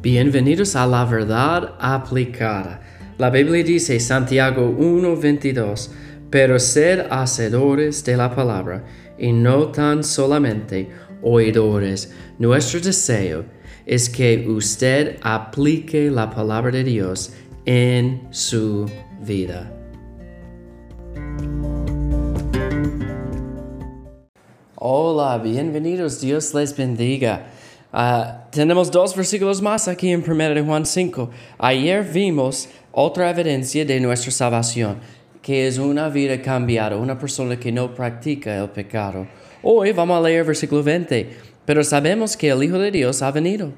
Bienvenidos a la verdad aplicada. La Biblia dice Santiago 1:22, pero sed hacedores de la palabra y no tan solamente oidores. Nuestro deseo es que usted aplique la palabra de Dios en su vida. Hola, bienvenidos, Dios les bendiga. Uh, tenemos dos versículos más aquí en 1 de Juan 5. Ayer vimos otra evidencia de nuestra salvación, que es una vida cambiada, una persona que no practica el pecado. Hoy vamos a leer versículo 20. Pero sabemos que el Hijo de Dios ha venido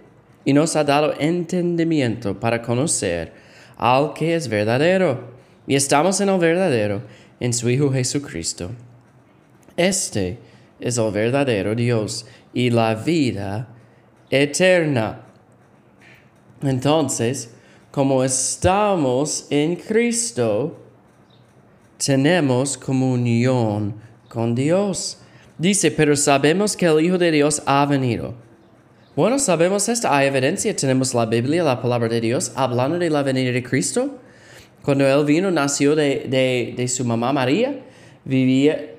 y nos ha dado entendimiento para conocer al que es verdadero. Y estamos en el verdadero, en su Hijo Jesucristo. Este es el verdadero Dios y la vida eterna. Entonces, como estamos en Cristo, tenemos comunión con Dios. Dice, pero sabemos que el Hijo de Dios ha venido. Bueno, sabemos esto, hay evidencia, tenemos la Biblia, la palabra de Dios, hablando de la venida de Cristo. Cuando Él vino, nació de, de su mamá María, vivía,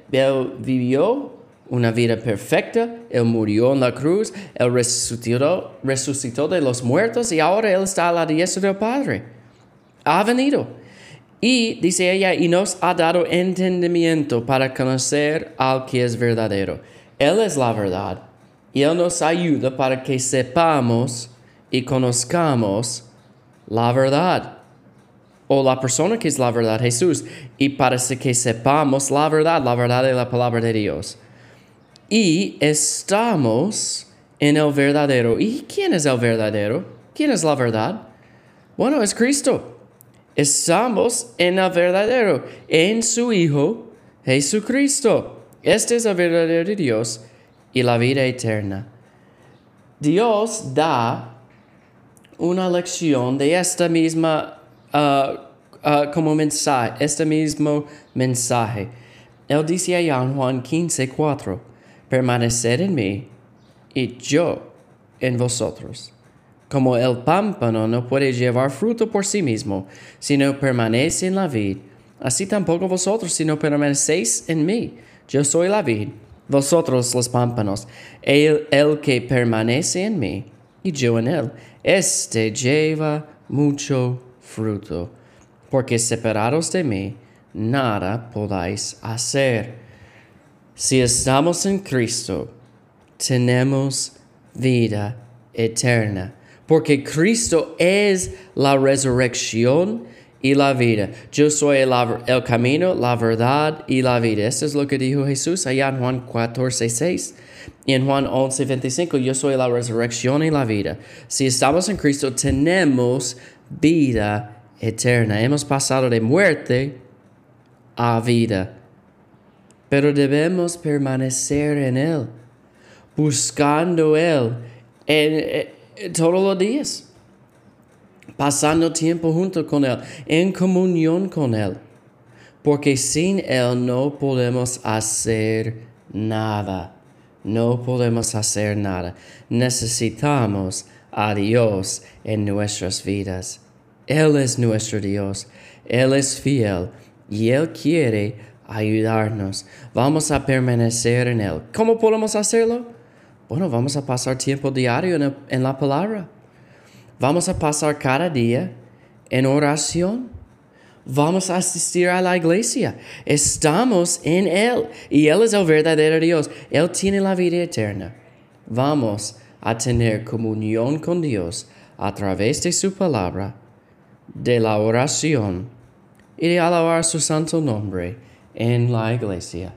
vivió una vida perfecta, Él murió en la cruz, Él resucitó, resucitó de los muertos y ahora Él está a la diestra del Padre. Ha venido. Y dice ella, y nos ha dado entendimiento para conocer al que es verdadero. Él es la verdad. Y Él nos ayuda para que sepamos y conozcamos la verdad. O la persona que es la verdad, Jesús. Y para que sepamos la verdad, la verdad de la palabra de Dios y estamos en el verdadero. ¿Y quién es el verdadero? ¿Quién es la verdad? Bueno, es Cristo. Estamos en el verdadero, en su Hijo Jesucristo. Este es el verdadero Dios y la vida eterna. Dios da una lección de esta misma, uh, uh, como mensaje, este mismo mensaje. Él dice allá Juan 15, 4 permanecer en mí y yo en vosotros. Como el pámpano no puede llevar fruto por sí mismo, sino permanece en la vid, así tampoco vosotros, si no permanecéis en mí. Yo soy la vid, vosotros los pámpanos. El, el que permanece en mí y yo en él, este lleva mucho fruto, porque separados de mí, nada podáis hacer. Si estamos en Cristo, tenemos vida eterna, porque Cristo es la resurrección y la vida. Yo soy el, camino, la verdad y la vida. Esto es lo que dijo Jesús allá en Juan 14, 6. Y en Juan 11, 25, yo soy la resurrección y la vida. Si estamos en Cristo, tenemos vida eterna. Hemos pasado de muerte a vida pero debemos permanecer en Él, buscando Él en, todos los días, pasando tiempo junto con Él, en comunión con Él, porque sin Él no podemos hacer nada. No podemos hacer nada. Necesitamos a Dios en nuestras vidas. Él es nuestro Dios. Él es fiel y Él quiere ayudarnos. Vamos a permanecer en Él. ¿Cómo podemos hacerlo? Bueno, vamos a pasar tiempo diario en, la palabra. Vamos a pasar cada día en oración. Vamos a asistir a la iglesia. Estamos en Él y Él es el verdadero Dios. Él tiene la vida eterna. Vamos a tener comunión con Dios a través de su palabra, de la oración y de alabar su santo nombre en la iglesia.